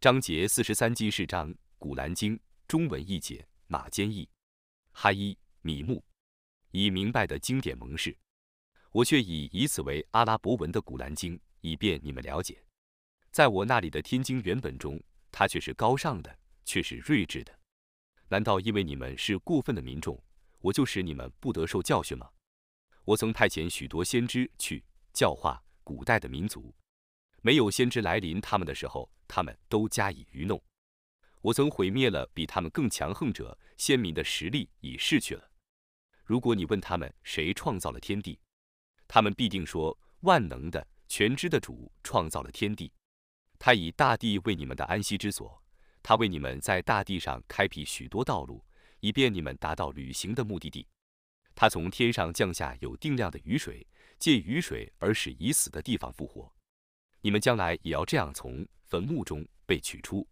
章节四十三经是章《古兰经》中文译解马坚译，哈伊米木，已明白的经典蒙氏，我却以以此为阿拉伯文的《古兰经》，以便你们了解。在我那里的天经原本中，它却是高尚的，却是睿智的。难道因为你们是过分的民众，我就使你们不得受教训吗？我曾派遣许多先知去教化古代的民族，没有先知来临他们的时候，他们都加以愚弄。我曾毁灭了比他们更强横者，先民的实力已逝去了。如果你问他们谁创造了天地，他们必定说万能的、全知的主创造了天地。他以大地为你们的安息之所，他为你们在大地上开辟许多道路，以便你们达到旅行的目的地。他从天上降下有定量的雨水，借雨水而使已死的地方复活。你们将来也要这样从坟墓中被取出。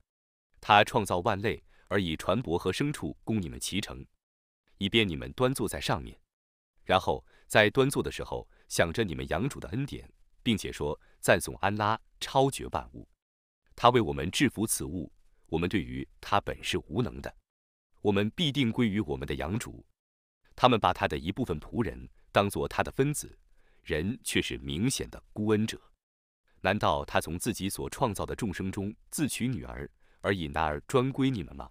他创造万类，而以船舶和牲畜供你们骑乘，以便你们端坐在上面。然后在端坐的时候，想着你们养主的恩典，并且说赞颂安拉超绝万物。他为我们制服此物，我们对于他本是无能的。我们必定归于我们的养主。他们把他的一部分仆人当作他的分子，人却是明显的孤恩者。难道他从自己所创造的众生中自取女儿，而以男儿专归你们吗？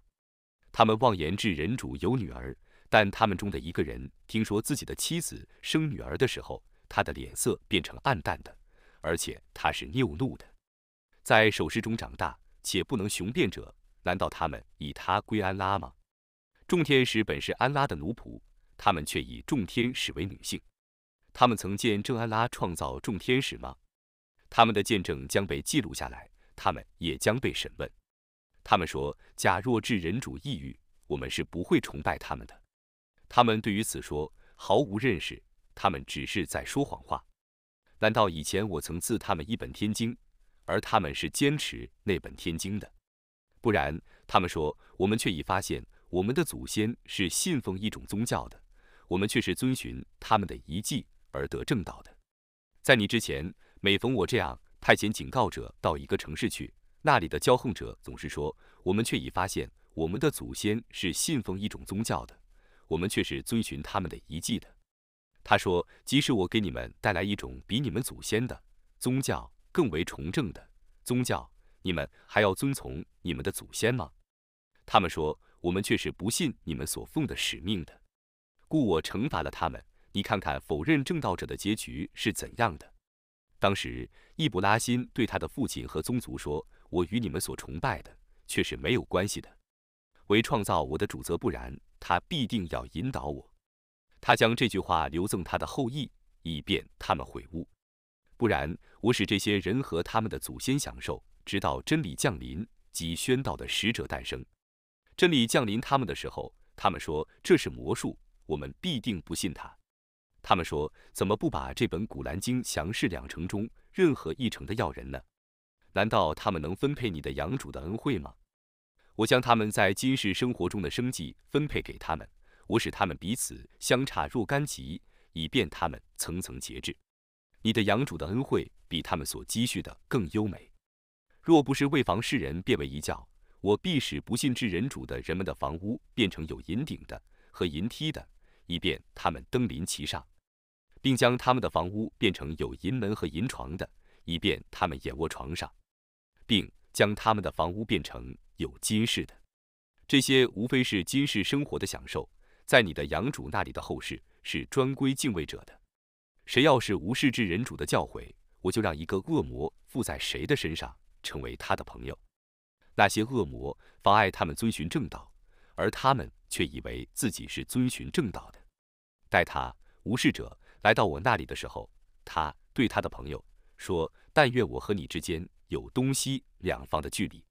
他们妄言至人主有女儿，但他们中的一个人听说自己的妻子生女儿的时候，他的脸色变成暗淡的，而且他是拗怒的。在首饰中长大且不能雄辩者，难道他们以他归安拉吗？众天使本是安拉的奴仆，他们却以众天使为女性。他们曾见证安拉创造众天使吗？他们的见证将被记录下来，他们也将被审问。他们说：假若至人主抑郁，我们是不会崇拜他们的。他们对于此说毫无认识，他们只是在说谎话。难道以前我曾赐他们一本天经？而他们是坚持那本天经的，不然，他们说我们却已发现我们的祖先是信奉一种宗教的，我们却是遵循他们的遗迹而得正道的。在你之前，每逢我这样派遣警告者到一个城市去，那里的骄横者总是说我们却已发现我们的祖先是信奉一种宗教的，我们却是遵循他们的遗迹的。他说，即使我给你们带来一种比你们祖先的宗教。更为崇正的宗教，你们还要遵从你们的祖先吗？他们说，我们却是不信你们所奉的使命的，故我惩罚了他们。你看看否认正道者的结局是怎样的。当时，易卜拉欣对他的父亲和宗族说：“我与你们所崇拜的却是没有关系的，为创造我的主则不然，他必定要引导我。”他将这句话留赠他的后裔，以便他们悔悟。不然，我使这些人和他们的祖先享受，直到真理降临及宣道的使者诞生。真理降临他们的时候，他们说这是魔术，我们必定不信他。他们说，怎么不把这本古兰经详释两成中任何一成的要人呢？难道他们能分配你的养主的恩惠吗？我将他们在今世生活中的生计分配给他们，我使他们彼此相差若干级，以便他们层层节制。你的养主的恩惠比他们所积蓄的更优美。若不是为防世人变为一教，我必使不信之人主的人们的房屋变成有银顶的和银梯的，以便他们登临其上，并将他们的房屋变成有银门和银床的，以便他们眼卧床上，并将他们的房屋变成有金饰的。这些无非是今世生活的享受，在你的养主那里的后世是专归敬畏者的。谁要是无视之人主的教诲，我就让一个恶魔附在谁的身上，成为他的朋友。那些恶魔妨碍他们遵循正道，而他们却以为自己是遵循正道的。待他无视者来到我那里的时候，他对他的朋友说：“但愿我和你之间有东西两方的距离。”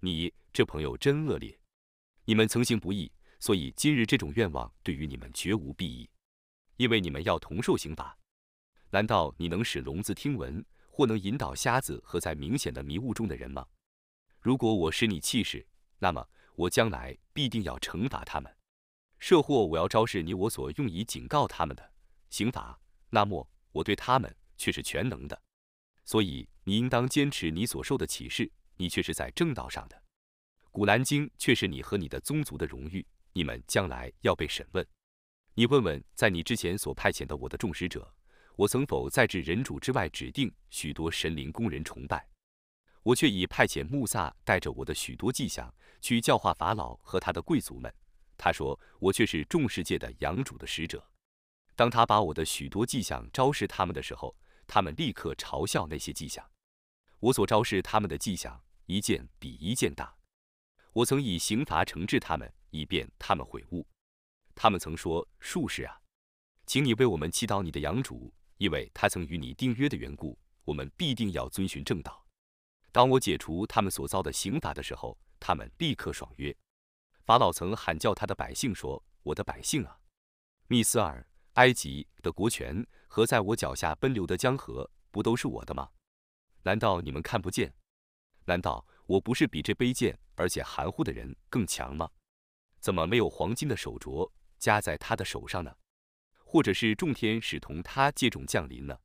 你这朋友真恶劣！你们曾行不义，所以今日这种愿望对于你们绝无裨益，因为你们要同受刑罚。难道你能使聋子听闻，或能引导瞎子和在明显的迷雾中的人吗？如果我使你气势，那么我将来必定要惩罚他们；设或我要昭示你我所用以警告他们的刑罚，那么我对他们却是全能的。所以你应当坚持你所受的启示，你却是在正道上的。古兰经却是你和你的宗族的荣誉，你们将来要被审问。你问问，在你之前所派遣的我的众使者，我曾否在至人主之外指定许多神灵供人崇拜？我却已派遣穆萨带着我的许多迹象去教化法老和他的贵族们。他说，我却是众世界的养主的使者。当他把我的许多迹象昭示他们的时候，他们立刻嘲笑那些迹象。我所昭示他们的迹象，一件比一件大。我曾以刑罚惩治他们，以便他们悔悟。他们曾说：“术士啊，请你为我们祈祷你的养主，因为他曾与你订约的缘故，我们必定要遵循正道。”当我解除他们所遭的刑罚的时候，他们立刻爽约。法老曾喊叫他的百姓说：“我的百姓啊，密斯尔、埃及的国权和在我脚下奔流的江河，不都是我的吗？难道你们看不见？难道我不是比这卑贱而且含糊的人更强吗？怎么没有黄金的手镯？”加在他的手上呢，或者是众天使同他接踵降临呢？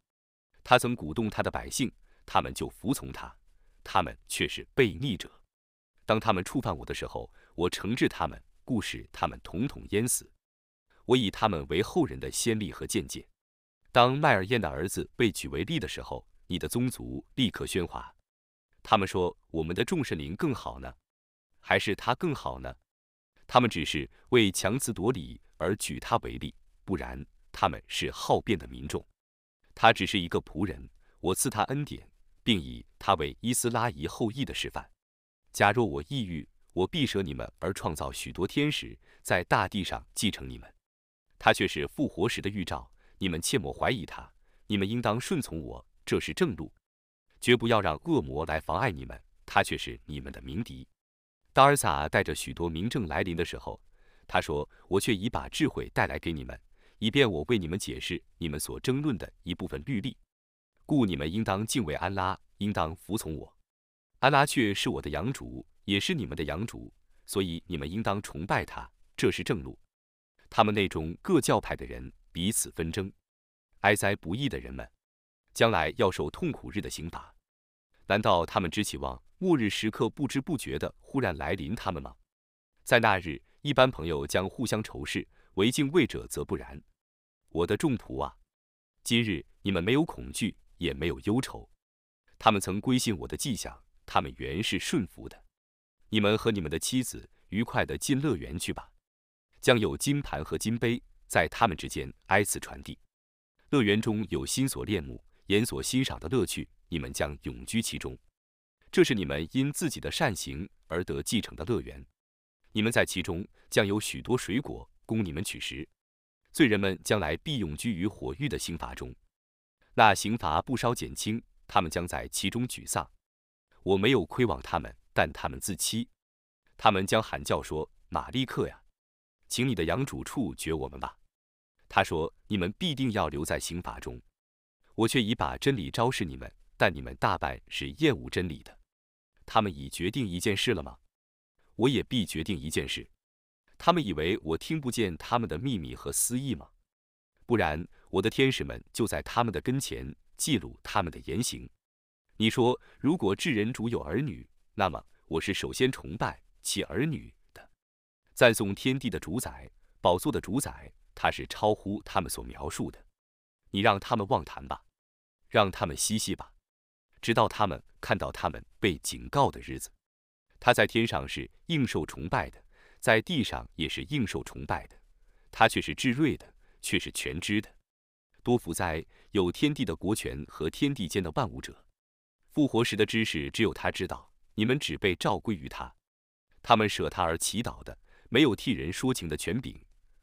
他曾鼓动他的百姓，他们就服从他，他们却是悖逆者。当他们触犯我的时候，我惩治他们，故使他们统统淹死。我以他们为后人的先例和见解。当麦尔燕的儿子被举为例的时候，你的宗族立刻喧哗。他们说：“我们的众神灵更好呢，还是他更好呢？”他们只是为强词夺理。而举他为例，不然他们是好辩的民众。他只是一个仆人，我赐他恩典，并以他为伊斯拉仪后裔的示范。假若我抑郁，我必舍你们而创造许多天使，在大地上继承你们。他却是复活时的预兆，你们切莫怀疑他。你们应当顺从我，这是正路，绝不要让恶魔来妨碍你们。他却是你们的鸣笛。达尔萨带着许多明证来临的时候。他说：“我却已把智慧带来给你们，以便我为你们解释你们所争论的一部分律例。故你们应当敬畏安拉，应当服从我。安拉却是我的养主，也是你们的养主，所以你们应当崇拜他，这是正路。他们那种各教派的人彼此纷争，哀哉不义的人们，将来要受痛苦日的刑罚。难道他们只期望末日时刻不知不觉的忽然来临他们吗？在那日。”一般朋友将互相仇视，为敬畏者则不然。我的众徒啊，今日你们没有恐惧，也没有忧愁。他们曾归信我的迹象，他们原是顺服的。你们和你们的妻子愉快地进乐园去吧，将有金盘和金杯在他们之间挨次传递。乐园中有心所恋慕、眼所欣赏的乐趣，你们将永居其中。这是你们因自己的善行而得继承的乐园。你们在其中将有许多水果供你们取食，罪人们将来必永居于火狱的刑罚中，那刑罚不稍减轻，他们将在其中沮丧。我没有亏枉他们，但他们自欺，他们将喊叫说：“玛利克呀，请你的养主处决我们吧。”他说：“你们必定要留在刑罚中。”我却已把真理昭示你们，但你们大半是厌恶真理的。他们已决定一件事了吗？我也必决定一件事，他们以为我听不见他们的秘密和私意吗？不然，我的天使们就在他们的跟前记录他们的言行。你说，如果智人主有儿女，那么我是首先崇拜其儿女，赞颂天地的主宰、宝座的主宰，他是超乎他们所描述的。你让他们妄谈吧，让他们嬉戏吧，直到他们看到他们被警告的日子。他在天上是应受崇拜的，在地上也是应受崇拜的。他却是至睿的，却是全知的。多福哉！有天地的国权和天地间的万物者，复活时的知识只有他知道。你们只被召归于他。他们舍他而祈祷的，没有替人说情的权柄，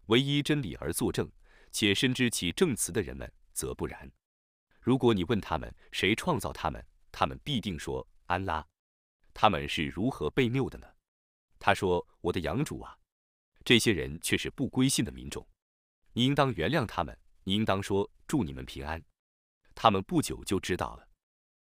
唯一真理而作证，且深知其证词的人们则不然。如果你问他们谁创造他们，他们必定说安拉。他们是如何被谬的呢？他说：“我的养主啊，这些人却是不归信的民众，你应当原谅他们，你应当说祝你们平安。他们不久就知道了。”